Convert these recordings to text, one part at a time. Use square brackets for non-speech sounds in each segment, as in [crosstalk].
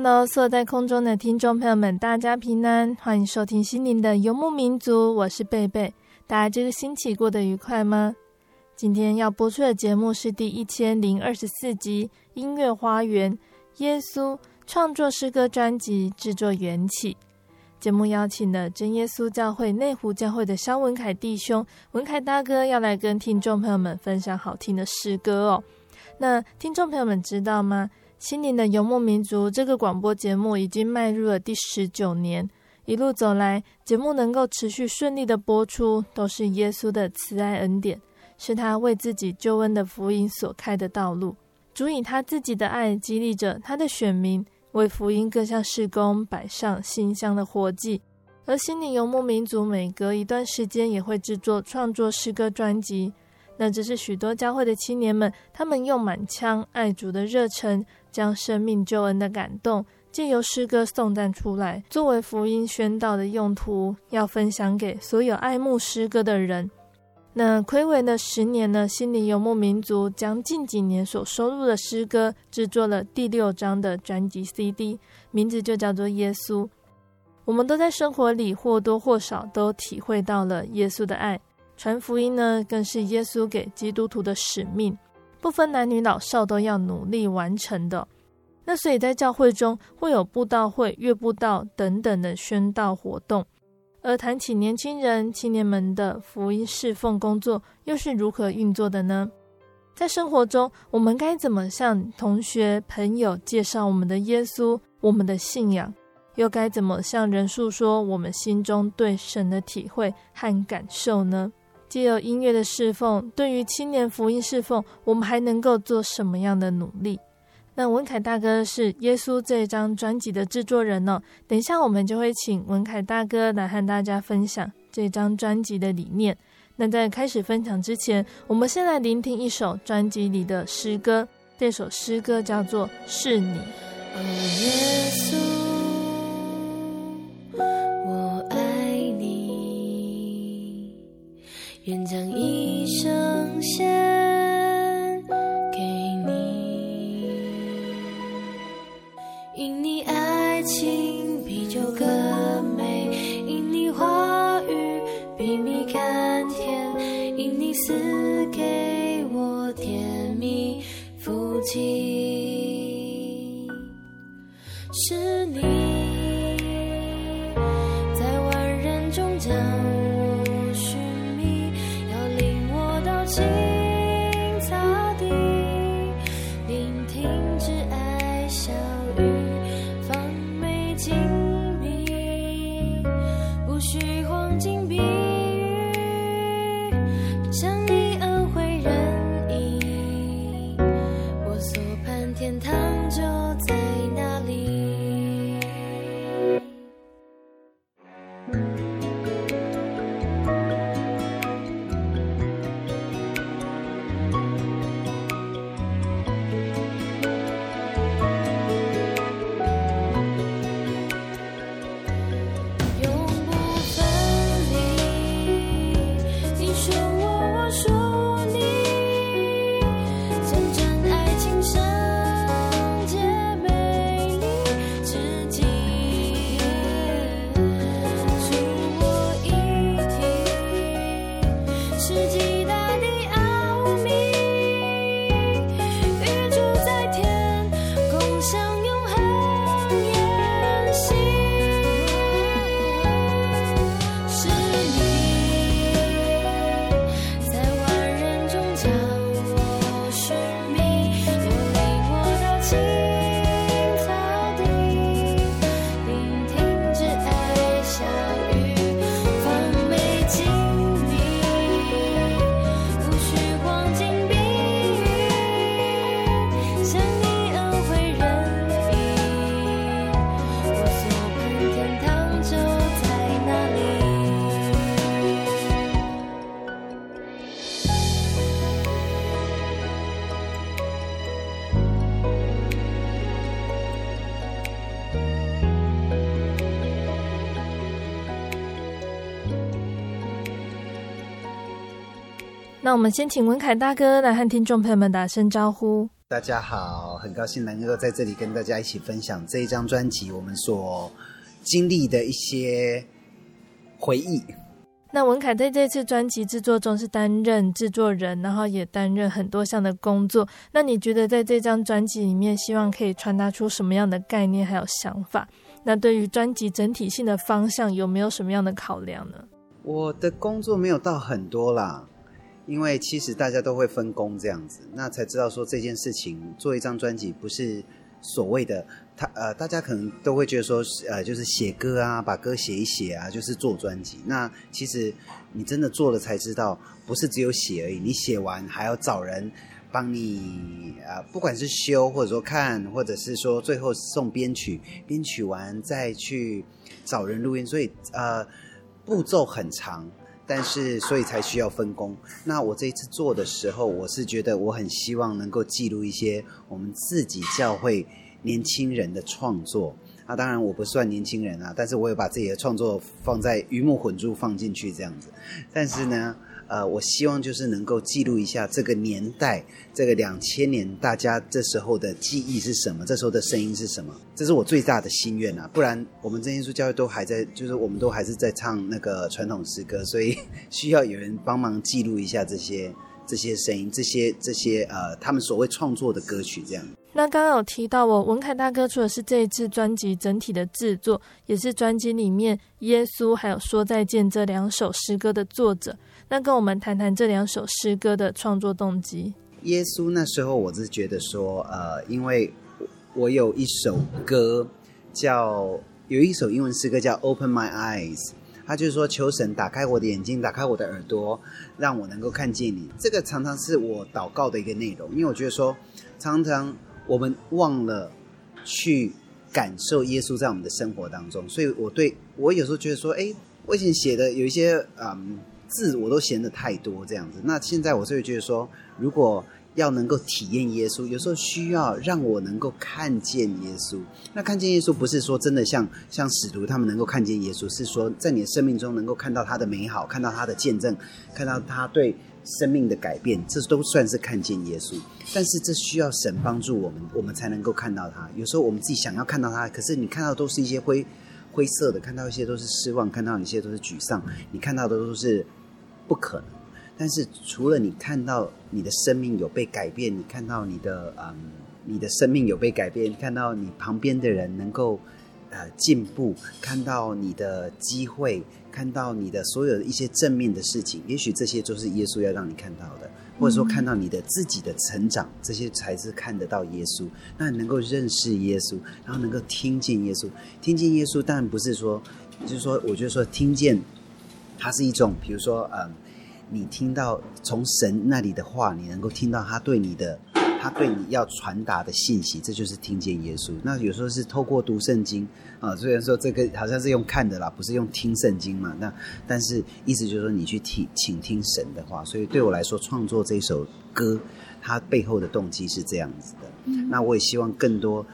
Hello，所有在空中的听众朋友们，大家平安，欢迎收听心灵的游牧民族，我是贝贝。大家这个星期过得愉快吗？今天要播出的节目是第一千零二十四集《音乐花园耶稣创作诗歌专辑制作缘起》。节目邀请了真耶稣教会内湖教会的肖文凯弟兄，文凯大哥要来跟听众朋友们分享好听的诗歌哦。那听众朋友们知道吗？心灵的游牧民族这个广播节目已经迈入了第十九年，一路走来，节目能够持续顺利的播出，都是耶稣的慈爱恩典，是他为自己救恩的福音所开的道路。主以他自己的爱激励着他的选民，为福音各项事工摆上馨香的活祭。而心灵游牧民族每隔一段时间也会制作创作诗歌专辑，那这是许多教会的青年们，他们用满腔爱主的热忱。将生命救恩的感动借由诗歌颂赞出来，作为福音宣道的用途，要分享给所有爱慕诗歌的人。那睽违的十年呢，心灵游牧民族将近几年所收录的诗歌制作了第六张的专辑 CD，名字就叫做《耶稣》。我们都在生活里或多或少都体会到了耶稣的爱，传福音呢，更是耶稣给基督徒的使命。不分男女老少都要努力完成的。那所以在教会中会有布道会、月布道等等的宣道活动。而谈起年轻人、青年们的福音侍奉工作，又是如何运作的呢？在生活中，我们该怎么向同学、朋友介绍我们的耶稣、我们的信仰？又该怎么向人诉说我们心中对神的体会和感受呢？借由音乐的侍奉，对于青年福音侍奉，我们还能够做什么样的努力？那文凯大哥是耶稣这张专辑的制作人呢、等一下，我们就会请文凯大哥来和大家分享这张专辑的理念。那在开始分享之前，我们先来聆听一首专辑里的诗歌。这首诗歌叫做《是你》。愿将一生献给你，因你爱情比酒更美，因你话语比蜜甘甜，因你赐给我甜蜜福气，那我们先请文凯大哥来和听众朋友们打声招呼。大家好，很高兴能够在这里跟大家一起分享这一张专辑我们所经历的一些回忆。那文凯在这次专辑制作中是担任制作人，然后也担任很多项的工作。那你觉得在这张专辑里面，希望可以传达出什么样的概念还有想法？那对于专辑整体性的方向，有没有什么样的考量呢？我的工作没有到很多啦。因为其实大家都会分工这样子，那才知道说这件事情做一张专辑不是所谓的他呃，大家可能都会觉得说呃，就是写歌啊，把歌写一写啊，就是做专辑。那其实你真的做了才知道，不是只有写而已，你写完还要找人帮你呃，不管是修或者说看，或者是说最后送编曲，编曲完再去找人录音，所以呃步骤很长。但是，所以才需要分工。那我这一次做的时候，我是觉得我很希望能够记录一些我们自己教会年轻人的创作。那当然我不算年轻人啊，但是我有把自己的创作放在鱼目混珠放进去这样子。但是呢。呃，我希望就是能够记录一下这个年代，这个两千年大家这时候的记忆是什么，这时候的声音是什么，这是我最大的心愿啊！不然我们真耶稣教会都还在，就是我们都还是在唱那个传统诗歌，所以 [laughs] 需要有人帮忙记录一下这些这些声音，这些这些呃，他们所谓创作的歌曲这样。那刚刚有提到我文凯大哥，除了是这一次专辑整体的制作，也是专辑里面耶稣还有说再见这两首诗歌的作者。那跟我们谈谈这两首诗歌的创作动机。耶稣那时候我是觉得说，呃，因为我有一首歌叫有一首英文诗歌叫《Open My Eyes》，他就是说求神打开我的眼睛，打开我的耳朵，让我能够看见你。这个常常是我祷告的一个内容，因为我觉得说，常常我们忘了去感受耶稣在我们的生活当中，所以我对我有时候觉得说，哎，我以前写的有一些嗯。字我都嫌得太多，这样子。那现在我就会觉得说，如果要能够体验耶稣，有时候需要让我能够看见耶稣。那看见耶稣不是说真的像像使徒他们能够看见耶稣，是说在你的生命中能够看到他的美好，看到他的见证，看到他对生命的改变，这都算是看见耶稣。但是这需要神帮助我们，我们才能够看到他。有时候我们自己想要看到他，可是你看到都是一些灰灰色的，看到一些都是失望，看到一些都是沮丧，你看到的都是。不可能，但是除了你看到你的生命有被改变，你看到你的嗯，你的生命有被改变，看到你旁边的人能够呃进步，看到你的机会，看到你的所有的一些正面的事情，也许这些就是耶稣要让你看到的，或者说看到你的自己的成长，这些才是看得到耶稣。那你能够认识耶稣，然后能够听见耶稣，听见耶稣，当然不是说，就是说，我觉得说听见。它是一种，比如说，嗯，你听到从神那里的话，你能够听到他对你的，他对你要传达的信息，这就是听见耶稣。那有时候是透过读圣经啊，虽然说这个好像是用看的啦，不是用听圣经嘛。那但是意思就是说，你去听，请听神的话。所以对我来说，创作这首歌，它背后的动机是这样子的。嗯。那我也希望更多。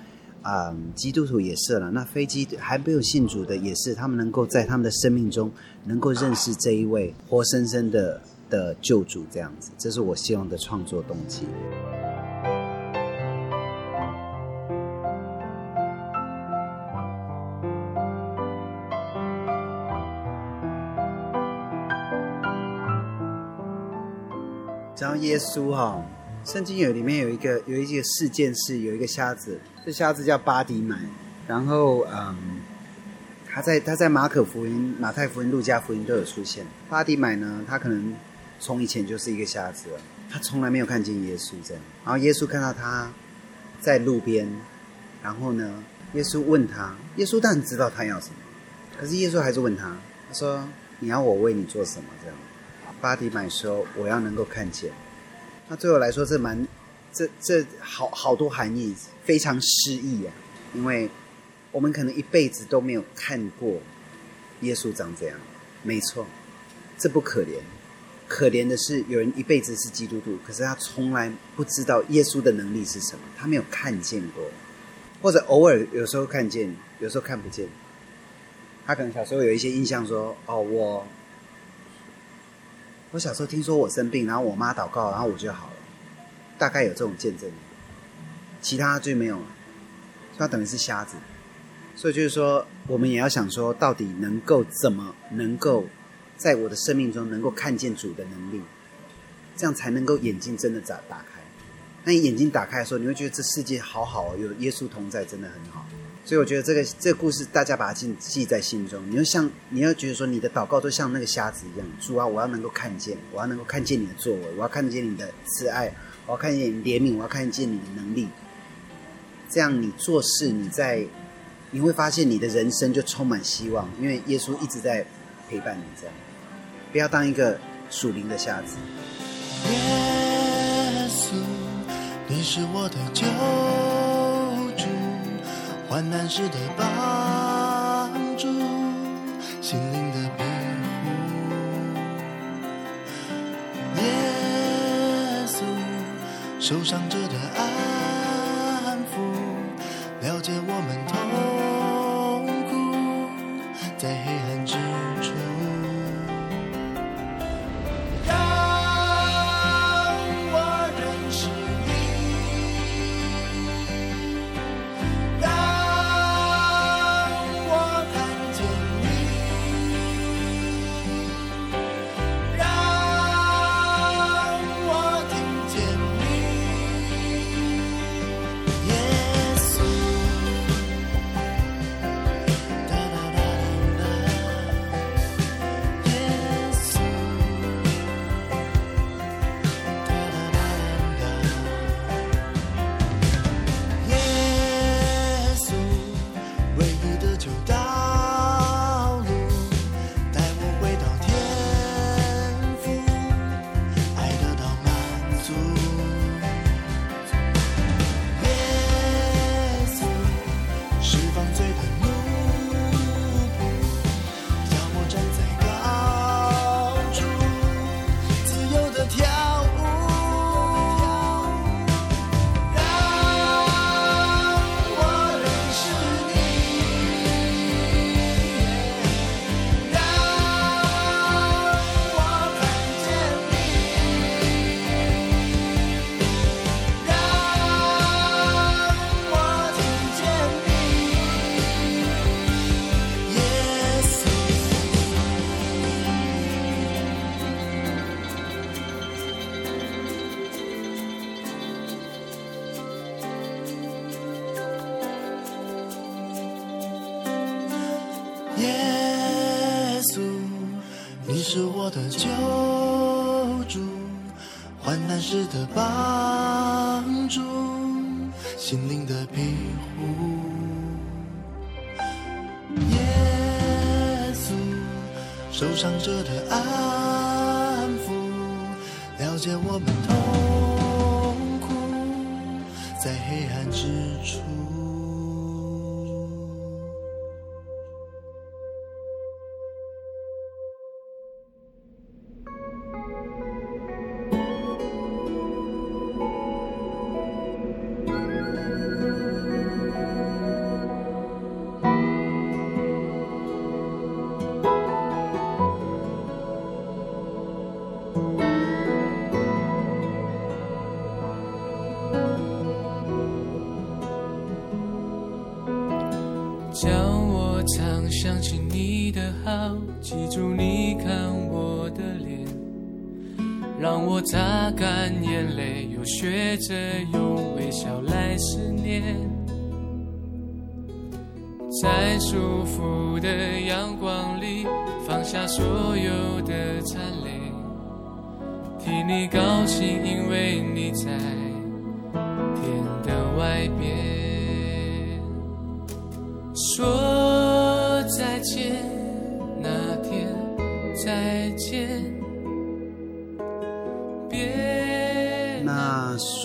啊、基督徒也是了。那非基督还没有信主的也是，他们能够在他们的生命中能够认识这一位活生生的的救主，这样子，这是我希望的创作动机。讲到耶稣哈，圣经有里面有一个有一个事件是有一个瞎子。这瞎子叫巴迪买，然后嗯，他在他在马可福音、马太福音、路加福音都有出现。巴迪买呢，他可能从以前就是一个瞎子，他从来没有看见耶稣这样。然后耶稣看到他在路边，然后呢，耶稣问他，耶稣当然知道他要什么，可是耶稣还是问他，他说：“你要我为你做什么？”这样，巴迪买说：“我要能够看见。”那对我来说，这蛮。这这好好多含义，非常诗意啊！因为我们可能一辈子都没有看过耶稣长这样，没错，这不可怜。可怜的是有人一辈子是基督徒，可是他从来不知道耶稣的能力是什么，他没有看见过，或者偶尔有时候看见，有时候看不见。他可能小时候有一些印象说：“哦，我我小时候听说我生病，然后我妈祷告，然后我就好了，大概有这种见证，其他就没有了，他等于是瞎子。所以就是说，我们也要想说，到底能够怎么能够在我的生命中能够看见主的能力，这样才能够眼睛真的打打开。那你眼睛打开的时候，你会觉得这世界好好哦，有耶稣同在，真的很好。所以我觉得这个这个故事，大家把它记记在心中。你要像，你要觉得说，你的祷告都像那个瞎子一样，主啊，我要能够看见，我要能够看见你的作为，我要看见你的慈爱，我要看见怜悯，我要看见你的能力。这样你做事，你在你会发现你的人生就充满希望，因为耶稣一直在陪伴你。这样，不要当一个属灵的瞎子。耶稣，你是我的救主。患难时的帮助，心灵的庇护。耶，受伤者的爱患难时的帮助，心灵的庇护。耶稣，受伤者的安抚，了解我们痛苦，在黑暗之处。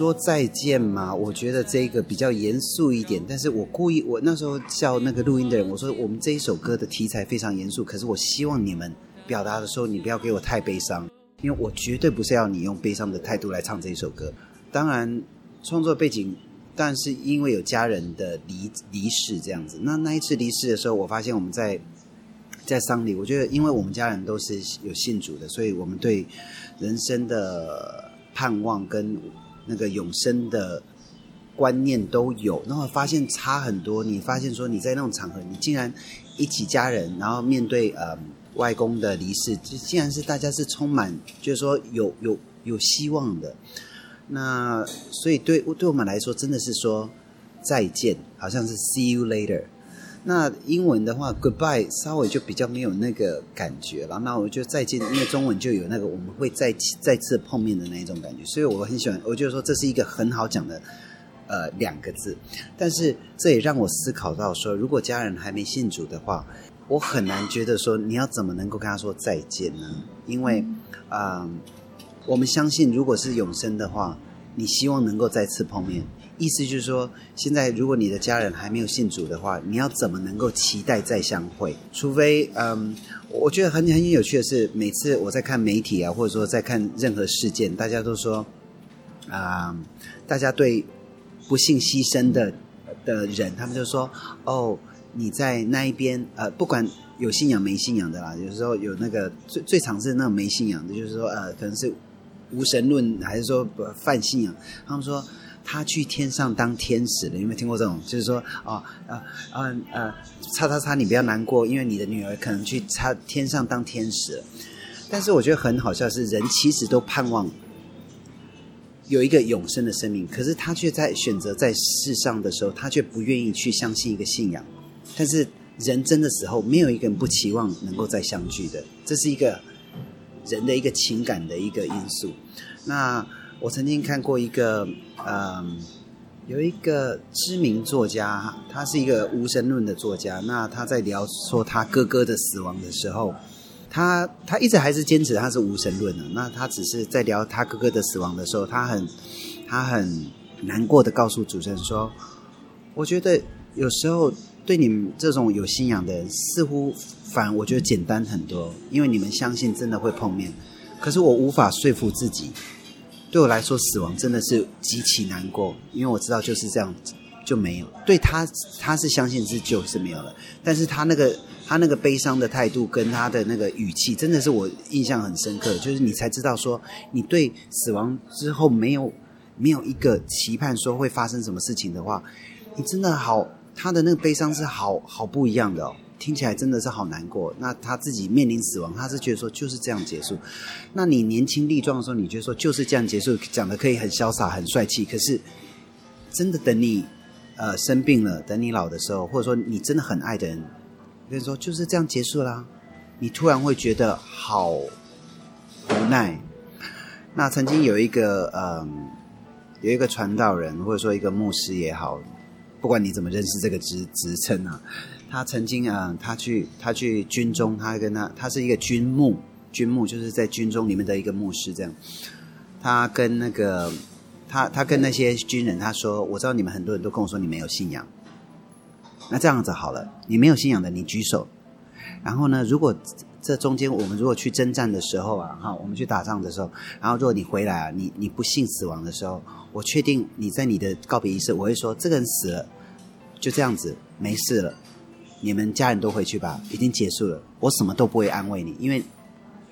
说再见嘛？我觉得这个比较严肃一点，但是我故意，我那时候叫那个录音的人，我说我们这一首歌的题材非常严肃，可是我希望你们表达的时候，你不要给我太悲伤，因为我绝对不是要你用悲伤的态度来唱这一首歌。当然，创作背景，但是因为有家人的离离世这样子，那那一次离世的时候，我发现我们在在丧礼，我觉得因为我们家人都是有信主的，所以我们对人生的盼望跟那个永生的观念都有，然后发现差很多。你发现说你在那种场合，你竟然一起家人，然后面对呃外公的离世，就竟然是大家是充满，就是说有有有希望的。那所以对对我们来说，真的是说再见，好像是 see you later。那英文的话，goodbye 稍微就比较没有那个感觉了。那我就再见，因为中文就有那个我们会再再次碰面的那一种感觉，所以我很喜欢。我就说这是一个很好讲的呃两个字，但是这也让我思考到说，如果家人还没信主的话，我很难觉得说你要怎么能够跟他说再见呢？因为啊、我们相信如果是永生的话，你希望能够再次碰面。意思就是说，现在如果你的家人还没有信主的话，你要怎么能够期待再相会？除非，嗯，我觉得很很有趣的是，每次我在看媒体啊，或者说在看任何事件，大家都说，啊、大家对不幸牺牲的的人，他们就说，哦，你在那一边，呃，不管有信仰没信仰的啦，有时候有那个最最常是那种没信仰的，就是说，呃，可能是无神论，还是说不泛信仰，他们说。他去天上当天使了，有没有听过这种？就是说，啊啊啊啊，叉叉叉，你不要难过，因为你的女儿可能去差天上当天使了。但是我觉得很好笑，是人其实都盼望有一个永生的生命，可是他却在选择在世上的时候，他却不愿意去相信一个信仰。但是人真的时候，没有一个人不期望能够再相聚的，这是一个人的一个情感的一个因素。那。我曾经看过一个，嗯，有一个知名作家，他是一个无神论的作家。那他在聊说他哥哥的死亡的时候，他他一直还是坚持他是无神论的。那他只是在聊他哥哥的死亡的时候，他很他很难过的告诉主持人说：“我觉得有时候对你们这种有信仰的人，似乎反而我觉得简单很多，因为你们相信真的会碰面。可是我无法说服自己。”对我来说，死亡真的是极其难过，因为我知道就是这样子就没有。对他，他是相信是就是没有了，但是他那个他那个悲伤的态度跟他的那个语气，真的是我印象很深刻。就是你才知道说，你对死亡之后没有没有一个期盼，说会发生什么事情的话，你真的好，他的那个悲伤是好好不一样的哦。听起来真的是好难过。那他自己面临死亡，他是觉得说就是这样结束。那你年轻力壮的时候，你觉得说就是这样结束，讲的可以很潇洒、很帅气。可是真的等你呃生病了，等你老的时候，或者说你真的很爱的人，跟你说就是这样结束啦，你突然会觉得好无奈。那曾经有一个嗯、呃，有一个传道人，或者说一个牧师也好，不管你怎么认识这个职职称啊。他曾经啊、他去他去军中，他跟他他是一个军牧，军牧就是在军中里面的一个牧师这样。他跟那个他他跟那些军人他说：“我知道你们很多人都跟我说你没有信仰，那这样子好了，你没有信仰的你举手。然后呢，如果这中间我们如果去征战的时候啊，哈，我们去打仗的时候，然后如果你回来啊，你你不幸死亡的时候，我确定你在你的告别仪式，我会说这个人死了，就这样子没事了。”你们家人都回去吧，已经结束了。我什么都不会安慰你，因为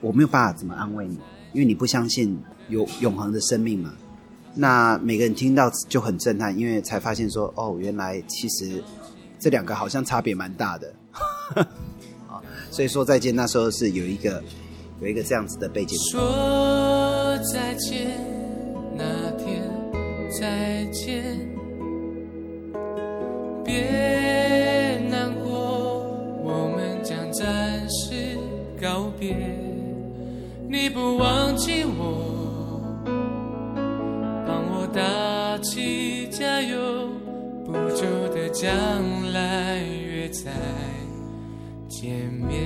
我没有办法怎么安慰你，因为你不相信有永恒的生命嘛。那每个人听到就很震撼，因为才发现说，哦，原来其实这两个好像差别蛮大的。啊，[laughs] 所以说再见，那时候是有一个有一个这样子的背景。说再见，那天再见，别。你不忘记我，帮我打气加油，不久的将来约再见面。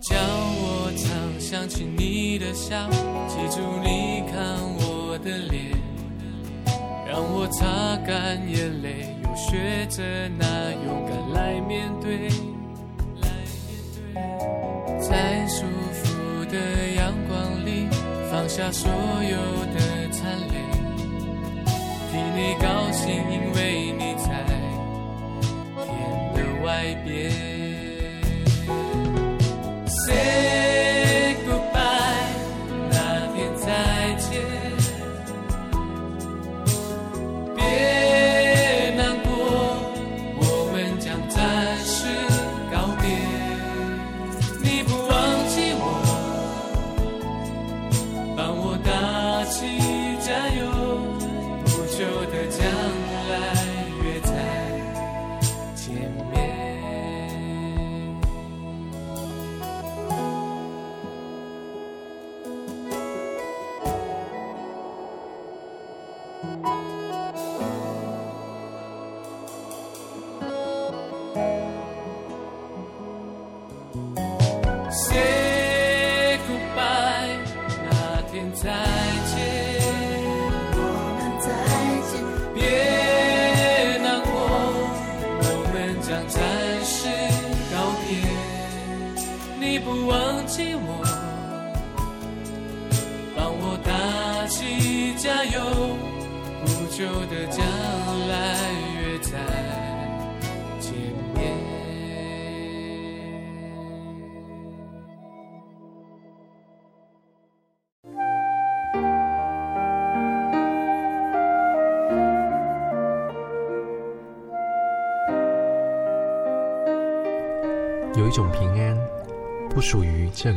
叫我常想起你的笑，记住你看我的脸，让我擦干眼泪。又学着那勇敢，来面对，在舒服的阳光里，放下所有的残留，替你高兴，因为你在天的外边。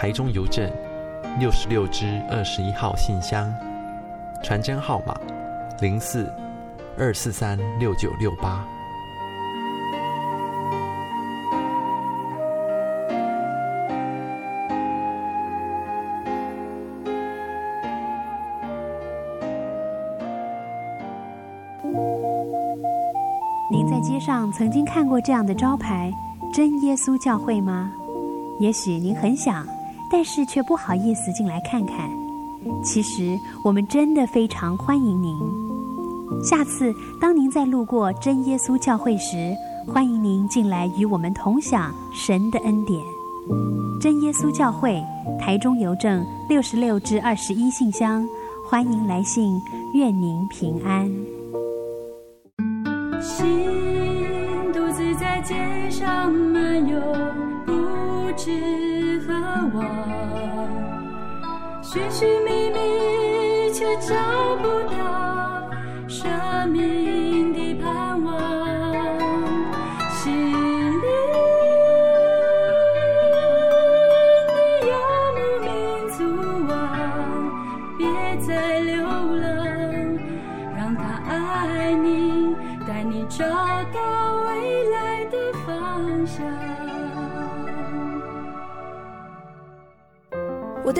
台中邮政六十六支二十一号信箱，传真号码零四二四三六九六八。您在街上曾经看过这样的招牌“真耶稣教会”吗？也许您很想，但是却不好意思进来看看。其实我们真的非常欢迎您。下次当您再路过真耶稣教会时，欢迎您进来与我们同享神的恩典。真耶稣教会，台中邮政六十六至二十一信箱，欢迎来信，愿您平安。心独自在街上漫游，寻寻觅觅却找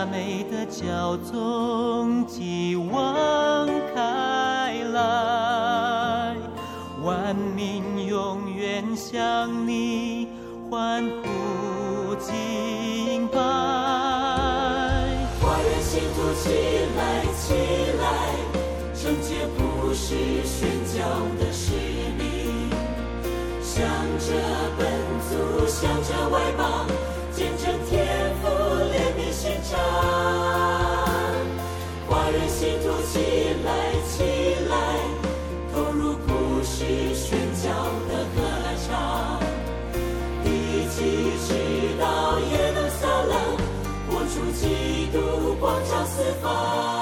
佳美的教宗继往开来，万民永远向你欢呼敬拜。信徒起来，起来，圣洁不是宣教的使命，向着本族，向着外邦，fall.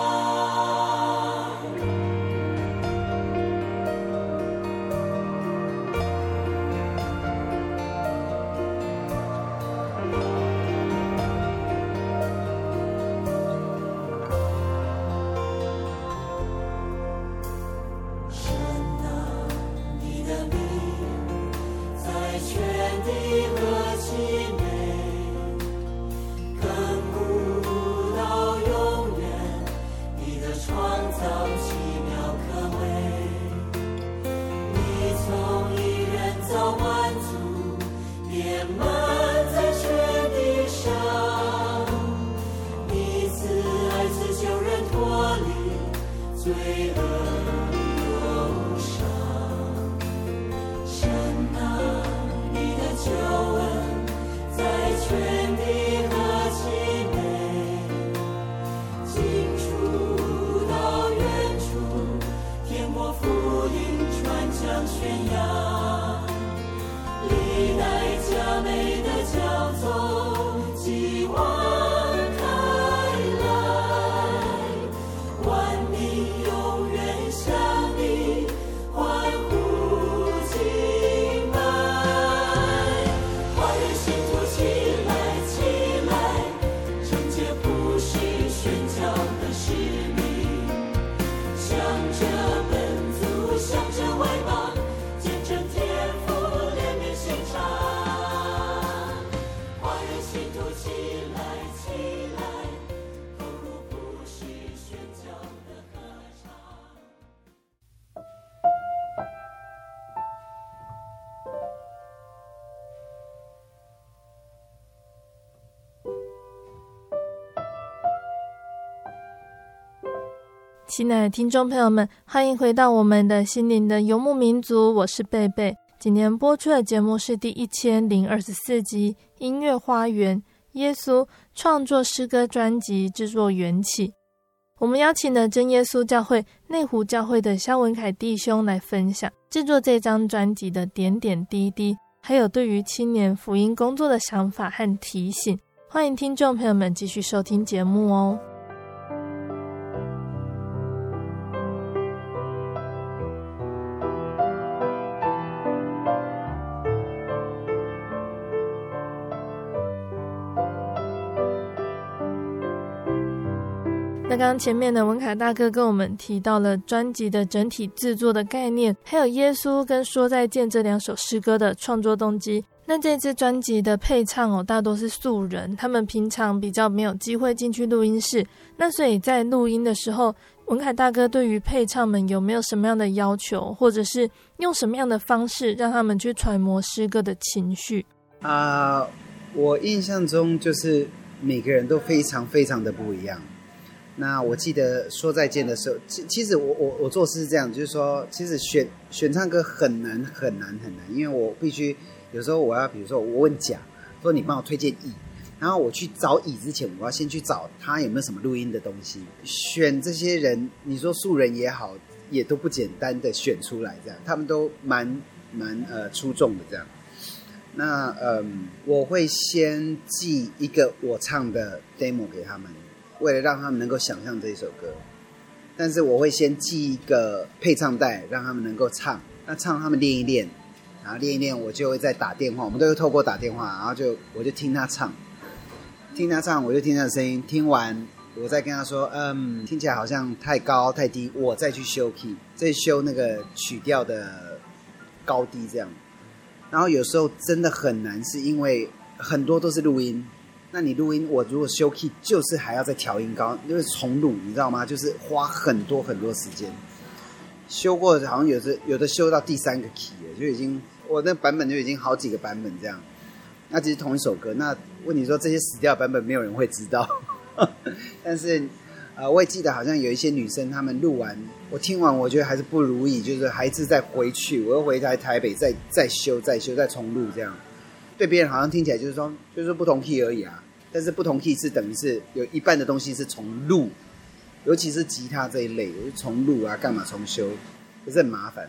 亲爱的听众朋友们，欢迎回到我们的心灵的游牧民族，我是贝贝。今天播出的节目是第一千零二十四集《音乐花园》耶稣创作诗歌专辑制作缘起。我们邀请了真耶稣教会内湖教会的萧文凯弟兄来分享制作这张专辑的点点滴滴，还有对于青年福音工作的想法和提醒。欢迎听众朋友们继续收听节目哦。刚刚前面的文凯大哥跟我们提到了专辑的整体制作的概念，还有耶稣跟说再见这两首诗歌的创作动机。那这支专辑的配唱哦，大多是素人，他们平常比较没有机会进去录音室。那所以在录音的时候，文凯大哥对于配唱们有没有什么样的要求，或者是用什么样的方式让他们去揣摩诗歌的情绪？啊、我印象中就是每个人都非常非常的不一样。那我记得说再见的时候，其其实我我我做事是这样，就是说，其实选选唱歌很难很难很难，因为我必须有时候我要，比如说我问甲，说你帮我推荐乙，然后我去找乙之前，我要先去找他有没有什么录音的东西。选这些人，你说素人也好，也都不简单的选出来，这样他们都蛮蛮呃出众的这样。那嗯，我会先寄一个我唱的 demo 给他们。为了让他们能够想象这一首歌，但是我会先寄一个配唱带，让他们能够唱。那唱他们练一练，然后练一练，我就会再打电话。我们都会透过打电话，然后就我就听他唱，听他唱，我就听他的声音。听完我再跟他说，嗯，听起来好像太高太低，我再去修 key，再修那个曲调的高低这样。然后有时候真的很难，是因为很多都是录音。那你录音，我如果修 key，就是还要再调音高，因为重录，你知道吗？就是花很多很多时间。修过好像有的有的修到第三个 key 了，就已经我那版本就已经好几个版本这样。那其实同一首歌，那问题说这些死掉版本没有人会知道。[laughs] 但是，呃，我也记得好像有一些女生她们录完，我听完我觉得还是不如意，就是还是再回去，我又回台台北再再修再修再重录这样。对别人好像听起来就是说就是不同 key 而已啊，但是不同 key 是等于是有一半的东西是重录。尤其是吉他这一类，我就重录啊，干嘛重修，不是很麻烦。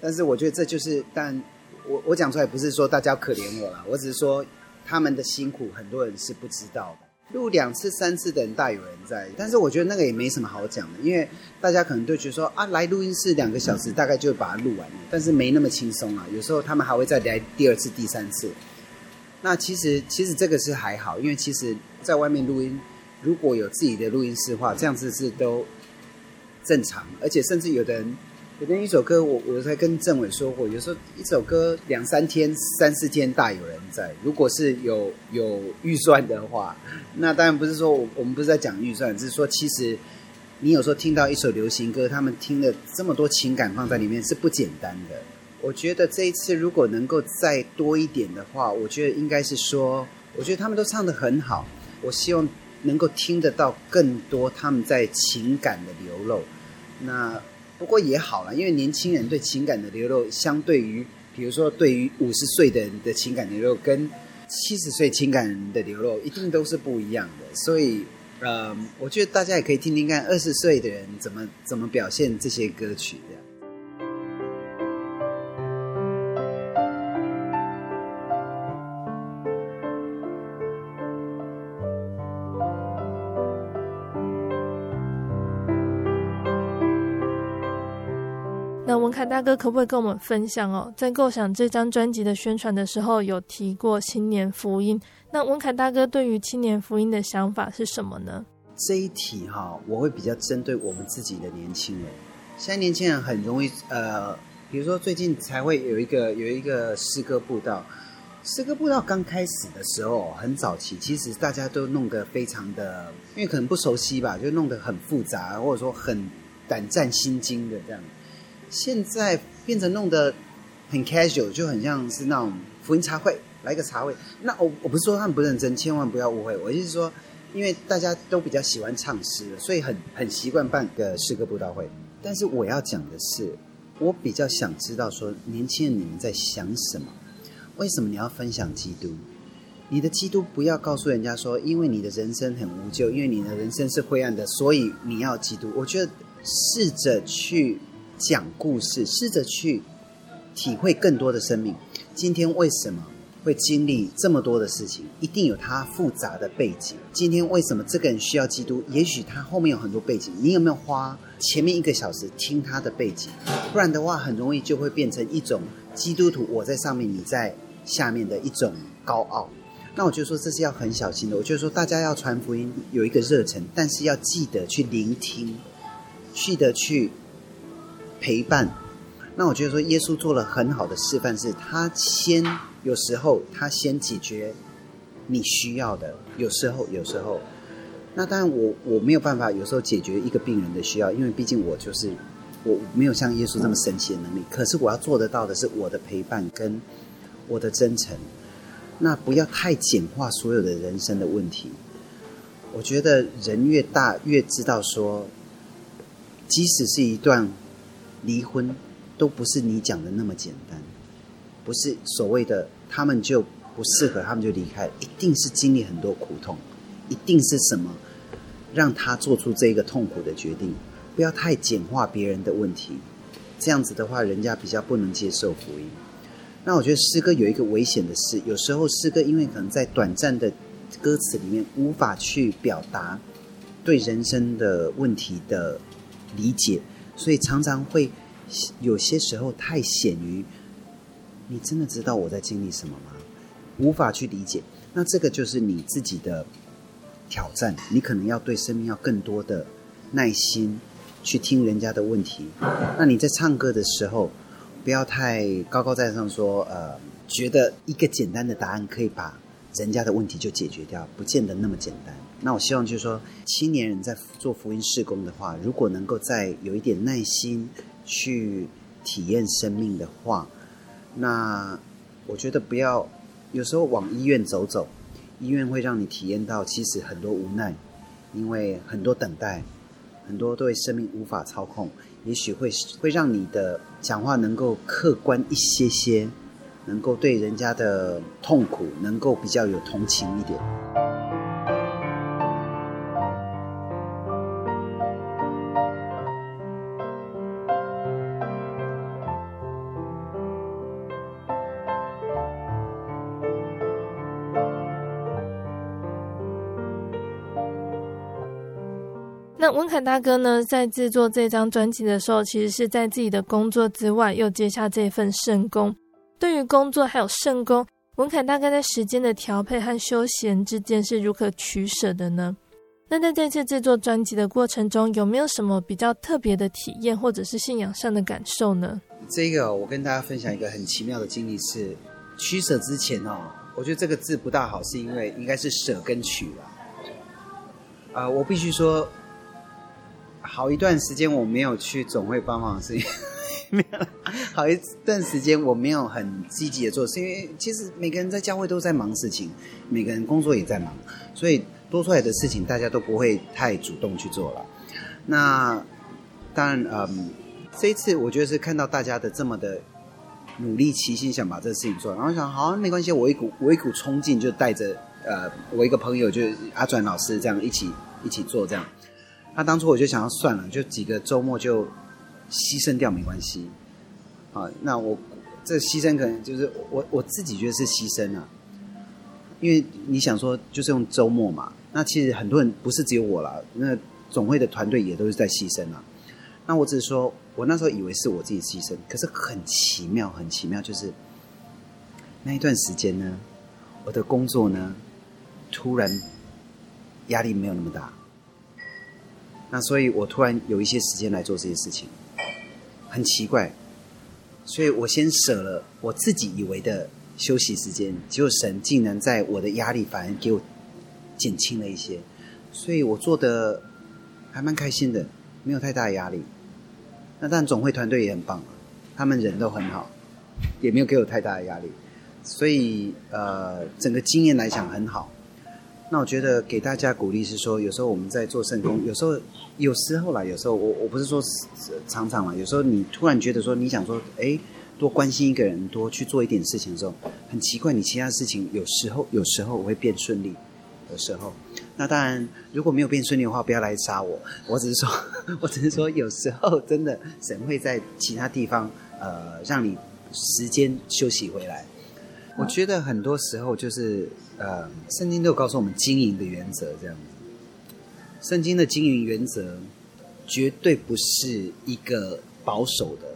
但是我觉得这就是，但我我讲出来不是说大家可怜我啦，我只是说他们的辛苦，很多人是不知道的。录两次、三次的人大有人在，但是我觉得那个也没什么好讲的，因为大家可能都觉得说啊，来录音室两个小时，大概就把它录完了，但是没那么轻松啊。有时候他们还会再来第二次、第三次。那其实其实这个是还好，因为其实在外面录音。如果有自己的录音室的话，这样子是都正常，而且甚至有的人，有的一首歌，我我才跟政委说过，有时候一首歌两三天、三四天大有人在。如果是有有预算的话，那当然不是说我我们不是在讲预算，只是说其实你有时候听到一首流行歌，他们听了这么多情感放在里面是不简单的。我觉得这一次如果能够再多一点的话，我觉得应该是说，我觉得他们都唱得很好，我希望。能够听得到更多他们在情感的流露，那不过也好了，因为年轻人对情感的流露，相对于比如说对于五十岁的人的情感流露，跟七十岁情感的流露，一定都是不一样的。所以，呃，我觉得大家也可以听听看二十岁的人怎么怎么表现这些歌曲的。凯大哥，可不可以跟我们分享哦？在构想这张专辑的宣传的时候，有提过青年福音。那文凯大哥对于青年福音的想法是什么呢？这一题哈，我会比较针对我们自己的年轻人。现在年轻人很容易呃，比如说最近才会有一个有一个诗歌布道。诗歌布道刚开始的时候，很早期，其实大家都弄得非常的，因为可能不熟悉吧，就弄得很复杂，或者说很胆战心惊的这样。现在变成弄得很 casual，就很像是那种福音茶会，来个茶会。那我我不是说他们不认真，千万不要误会。我就是说，因为大家都比较喜欢唱诗，所以很很习惯办个诗歌布道会。但是我要讲的是，我比较想知道说，年轻人你们在想什么？为什么你要分享基督？你的基督不要告诉人家说，因为你的人生很无救，因为你的人生是灰暗的，所以你要基督。我觉得试着去。讲故事，试着去体会更多的生命。今天为什么会经历这么多的事情？一定有他复杂的背景。今天为什么这个人需要基督？也许他后面有很多背景。你有没有花前面一个小时听他的背景？不然的话，很容易就会变成一种基督徒我在上面，你在下面的一种高傲。那我就说这是要很小心的。我就说大家要传福音有一个热忱，但是要记得去聆听，记得去。陪伴，那我觉得说耶稣做了很好的示范，是他先有时候他先解决你需要的，有时候有时候，那当然我我没有办法有时候解决一个病人的需要，因为毕竟我就是我没有像耶稣这么神奇的能力。可是我要做得到的是我的陪伴跟我的真诚，那不要太简化所有的人生的问题。我觉得人越大越知道说，即使是一段。离婚都不是你讲的那么简单，不是所谓的他们就不适合，他们就离开，一定是经历很多苦痛，一定是什么让他做出这个痛苦的决定。不要太简化别人的问题，这样子的话，人家比较不能接受福音。那我觉得诗歌有一个危险的事，有时候诗歌因为可能在短暂的歌词里面无法去表达对人生的问题的理解。所以常常会有些时候太显于，你真的知道我在经历什么吗？无法去理解，那这个就是你自己的挑战，你可能要对生命要更多的耐心，去听人家的问题。那你在唱歌的时候，不要太高高在上说，呃，觉得一个简单的答案可以把人家的问题就解决掉，不见得那么简单。那我希望就是说，青年人在做福音事工的话，如果能够再有一点耐心去体验生命的话，那我觉得不要有时候往医院走走，医院会让你体验到其实很多无奈，因为很多等待，很多对生命无法操控，也许会会让你的讲话能够客观一些些，能够对人家的痛苦能够比较有同情一点。那文凯大哥呢，在制作这张专辑的时候，其实是在自己的工作之外，又接下这份圣工。对于工作还有圣工，文凯大哥在时间的调配和休闲之间是如何取舍的呢？那在这次制作专辑的过程中，有没有什么比较特别的体验，或者是信仰上的感受呢？这个我跟大家分享一个很奇妙的经历是，取舍之前哦，我觉得这个字不大好，是因为应该是舍跟取啊。啊、我必须说。好一段时间我没有去总会帮忙，是因为没有好一段时间我没有很积极的做，是因为其实每个人在教会都在忙事情，每个人工作也在忙，所以多出来的事情大家都不会太主动去做了。那当然，嗯，这一次我觉得是看到大家的这么的努力齐心，想把这个事情做，然后想好没关系，我一股我一股冲劲就带着呃我一个朋友就是阿转老师这样一起一起做这样。那当初我就想要算了，就几个周末就牺牲掉没关系。啊，那我这牺牲可能就是我我自己觉得是牺牲啊，因为你想说就是用周末嘛，那其实很多人不是只有我啦，那总会的团队也都是在牺牲啊。那我只是说我那时候以为是我自己牺牲，可是很奇妙，很奇妙，就是那一段时间呢，我的工作呢，突然压力没有那么大。那所以，我突然有一些时间来做这些事情，很奇怪。所以我先舍了我自己以为的休息时间，结果神竟然在我的压力反而给我减轻了一些，所以我做的还蛮开心的，没有太大的压力。那但总会团队也很棒，他们人都很好，也没有给我太大的压力，所以呃，整个经验来讲很好。那我觉得给大家鼓励是说，有时候我们在做圣工，有时候有时候啦，有时候我我不是说常常啦，有时候你突然觉得说你想说，哎，多关心一个人，多去做一点事情的时候，很奇怪，你其他事情有时候有时候我会变顺利，的时候，那当然如果没有变顺利的话，不要来杀我，我只是说，[laughs] 我只是说有时候真的神会在其他地方呃让你时间休息回来。我觉得很多时候就是。呃，圣经都有告诉我们经营的原则，这样子。圣经的经营原则绝对不是一个保守的，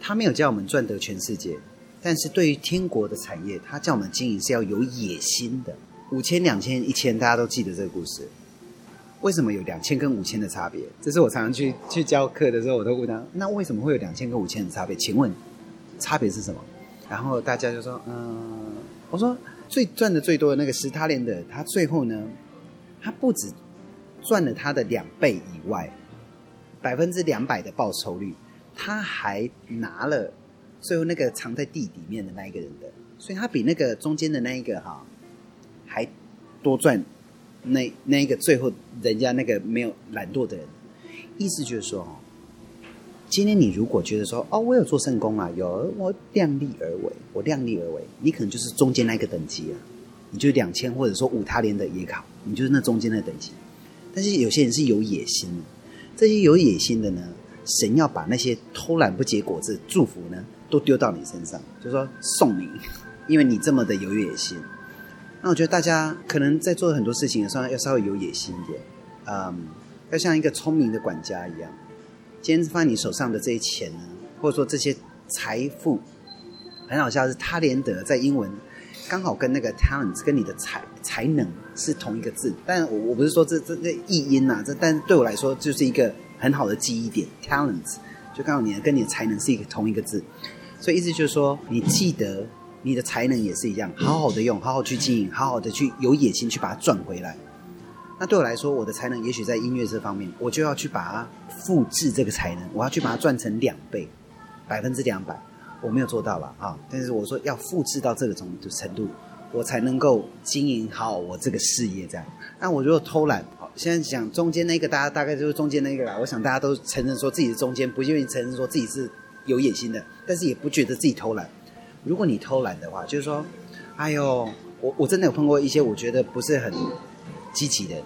他没有叫我们赚得全世界，但是对于天国的产业，他叫我们经营是要有野心的。五千、两千、一千，大家都记得这个故事。为什么有两千跟五千的差别？这是我常常去去教课的时候，我都问他：那为什么会有两千跟五千的差别？请问差别是什么？然后大家就说：嗯，我说。最赚的最多的那个史塔连的，他最后呢，他不止赚了他的两倍以外，百分之两百的报酬率，他还拿了最后那个藏在地里面的那一个人的，所以他比那个中间的那一个哈还多赚那那一个最后人家那个没有懒惰的人，意思就是说哦。今天你如果觉得说哦，我有做圣工啊，有我量力而为，我量力而为，你可能就是中间那个等级啊，你就两千或者说五他连的也考，你就是那中间的等级。但是有些人是有野心的，这些有野心的呢，神要把那些偷懒不结果子祝福呢，都丢到你身上，就说送你，[laughs] 因为你这么的有野心。那我觉得大家可能在做很多事情的时候要稍微有野心一点，嗯，要像一个聪明的管家一样。今天放在你手上的这些钱呢，或者说这些财富，很好笑，是他连德在英文刚好跟那个 talents 跟你的才才能是同一个字，但我我不是说这这这译音呐、啊，这但对我来说就是一个很好的记忆点 talents 就刚好你跟你的才能是一个同一个字，所以意思就是说，你记得你的才能也是一样，好好的用，好好去经营，好好的去有野心去把它赚回来。那对我来说，我的才能也许在音乐这方面，我就要去把它复制这个才能，我要去把它赚成两倍，百分之两百。我没有做到了啊，但是我说要复制到这个种程度，我才能够经营好我这个事业。这样，那我如果偷懒，好，现在讲中间那个，大家大概就是中间那个啦。我想大家都承认说自己是中间，不愿意承认说自己是有野心的，但是也不觉得自己偷懒。如果你偷懒的话，就是说，哎呦，我我真的有碰过一些我觉得不是很积极的。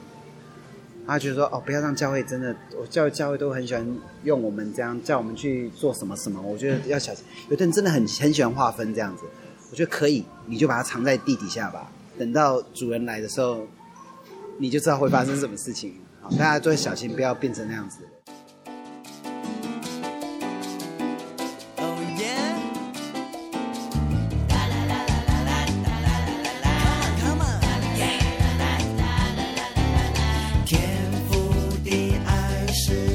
他就说哦，不要让教会真的，我教教会都很喜欢用我们这样叫我们去做什么什么。我觉得要小心，有的人真的很很喜欢划分这样子。我觉得可以，你就把它藏在地底下吧。等到主人来的时候，你就知道会发生什么事情。好，大家都要小心，不要变成那样子。ashes.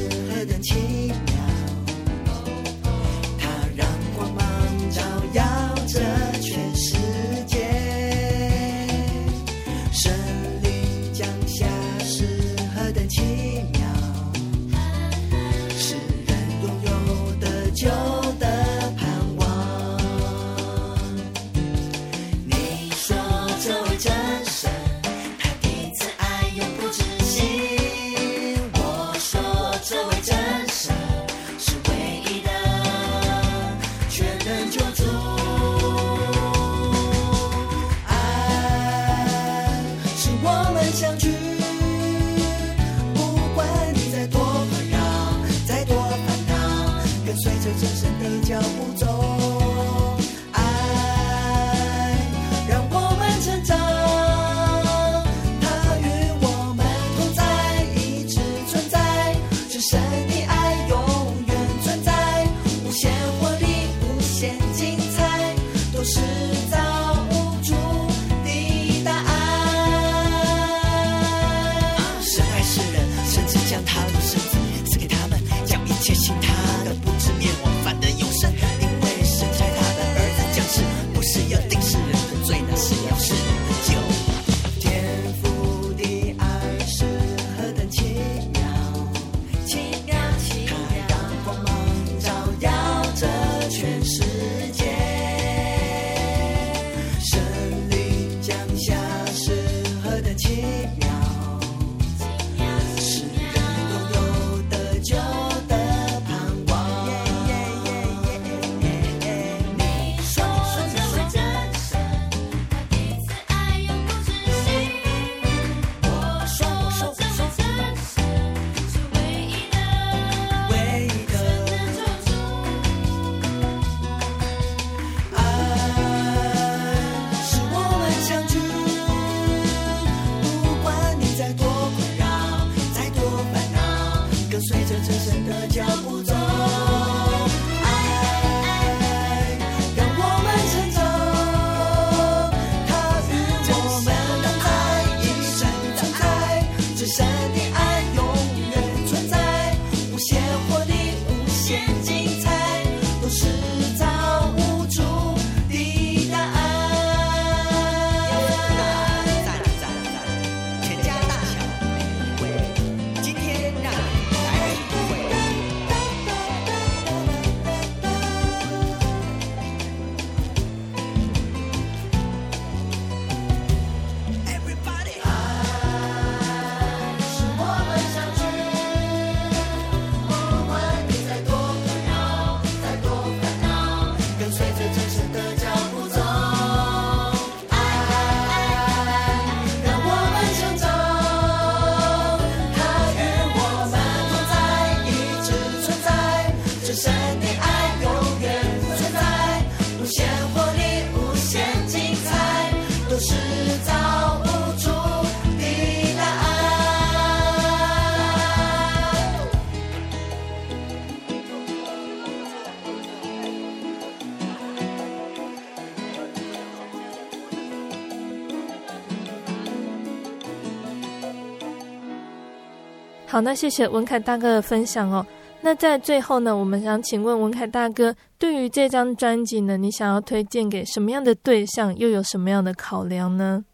好，那谢谢文凯大哥的分享哦。那在最后呢，我们想请问文凯大哥，对于这张专辑呢，你想要推荐给什么样的对象，又有什么样的考量呢？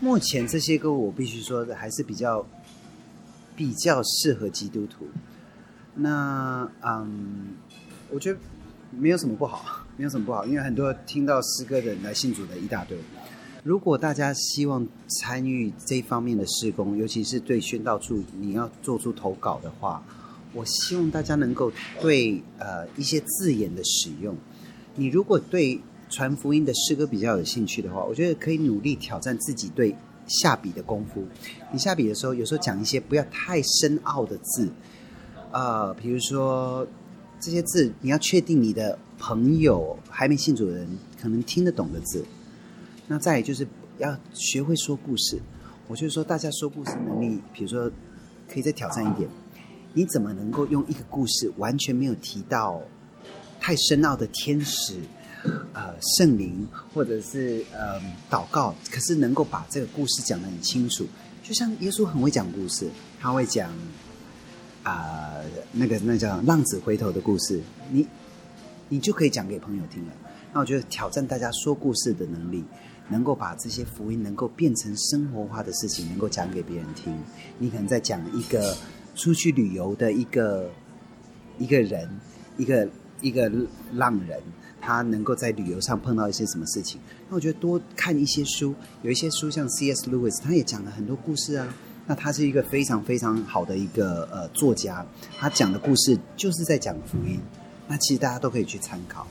目前这些歌，我必须说的还是比较比较适合基督徒。那嗯，我觉得没有什么不好，没有什么不好，因为很多听到诗歌的人来信主的一大堆。如果大家希望参与这方面的施工，尤其是对宣道处你要做出投稿的话。我希望大家能够对呃一些字眼的使用，你如果对传福音的诗歌比较有兴趣的话，我觉得可以努力挑战自己对下笔的功夫。你下笔的时候，有时候讲一些不要太深奥的字，呃，比如说这些字，你要确定你的朋友还没信主的人可能听得懂的字。那再就是要学会说故事。我就是说，大家说故事能力，比如说可以再挑战一点。你怎么能够用一个故事完全没有提到太深奥的天使、呃圣灵或者是呃祷告，可是能够把这个故事讲得很清楚？就像耶稣很会讲故事，他会讲啊、那个那叫浪子回头的故事，你你就可以讲给朋友听了。那我觉得挑战大家说故事的能力，能够把这些福音能够变成生活化的事情，能够讲给别人听。你可能在讲一个。出去旅游的一个一个人，一个一个浪人，他能够在旅游上碰到一些什么事情？那我觉得多看一些书，有一些书像 C.S. Lewis，他也讲了很多故事啊。那他是一个非常非常好的一个呃作家，他讲的故事就是在讲福音。那其实大家都可以去参考，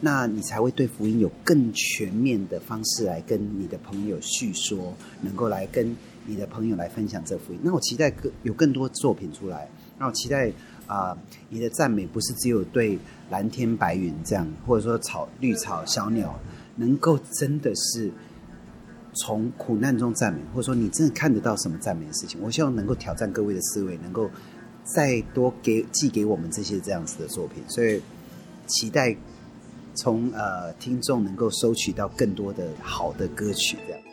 那你才会对福音有更全面的方式来跟你的朋友叙说，能够来跟。你的朋友来分享这福音，那我期待更有更多作品出来。那我期待啊、你的赞美不是只有对蓝天白云这样，或者说草绿草小鸟，能够真的是从苦难中赞美，或者说你真的看得到什么赞美的事情。我希望能够挑战各位的思维，能够再多给寄给我们这些这样子的作品。所以期待从呃听众能够收取到更多的好的歌曲这样。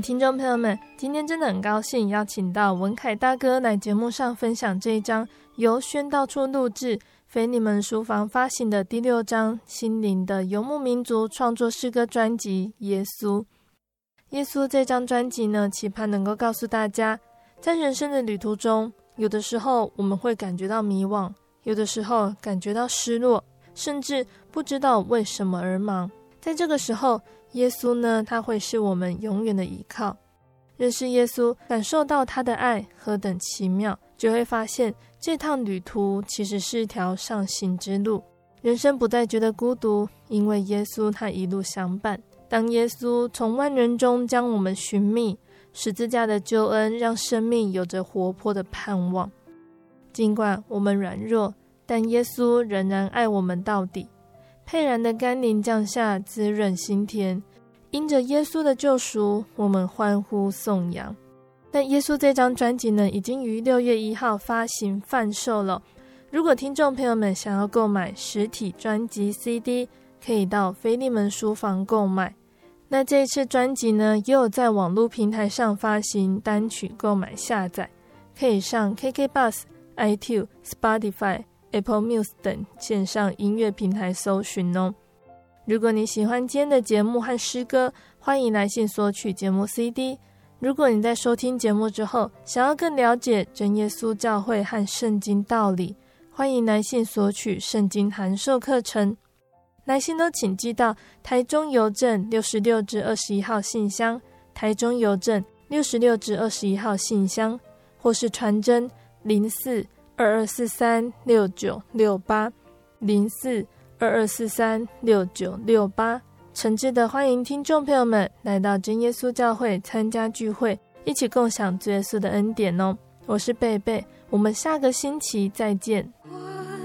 听众朋友们，今天真的很高兴邀请到文凯大哥来节目上分享这一张由宣道处录制、非你们书房发行的第六张心灵的游牧民族创作诗歌专辑《耶稣》。耶稣这张专辑呢，期盼能够告诉大家，在人生的旅途中，有的时候我们会感觉到迷惘，有的时候感觉到失落，甚至不知道为什么而忙。在这个时候，耶稣呢，他会是我们永远的依靠。认识耶稣，感受到他的爱何等奇妙，就会发现这趟旅途其实是一条上行之路。人生不再觉得孤独，因为耶稣他一路相伴。当耶稣从万人中将我们寻觅，十字架的救恩让生命有着活泼的盼望。尽管我们软弱，但耶稣仍然爱我们到底。沛然的甘霖降下，滋润心田。因着耶稣的救赎，我们欢呼颂扬。但耶稣这张专辑呢，已经于六月一号发行贩售了。如果听众朋友们想要购买实体专辑 CD，可以到菲利门书房购买。那这次专辑呢，也有在网络平台上发行单曲购买下载，可以上 KKBus、iTunes、Spotify。Apple Music 等线上音乐平台搜寻哦。如果你喜欢今天的节目和诗歌，欢迎来信索取节目 CD。如果你在收听节目之后，想要更了解真耶稣教会和圣经道理，欢迎来信索取圣经函授课程。来信都请寄到台中邮政六十六至二十一号信箱，台中邮政六十六至二十一号信箱，或是传真零四。二二四三六九六八零四二二四三六九六八，诚挚的欢迎听众朋友们来到真耶稣教会参加聚会，一起共享主耶稣的恩典哦！我是贝贝，我们下个星期再见。我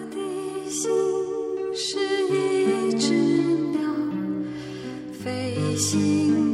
的心是一只鸟，飞行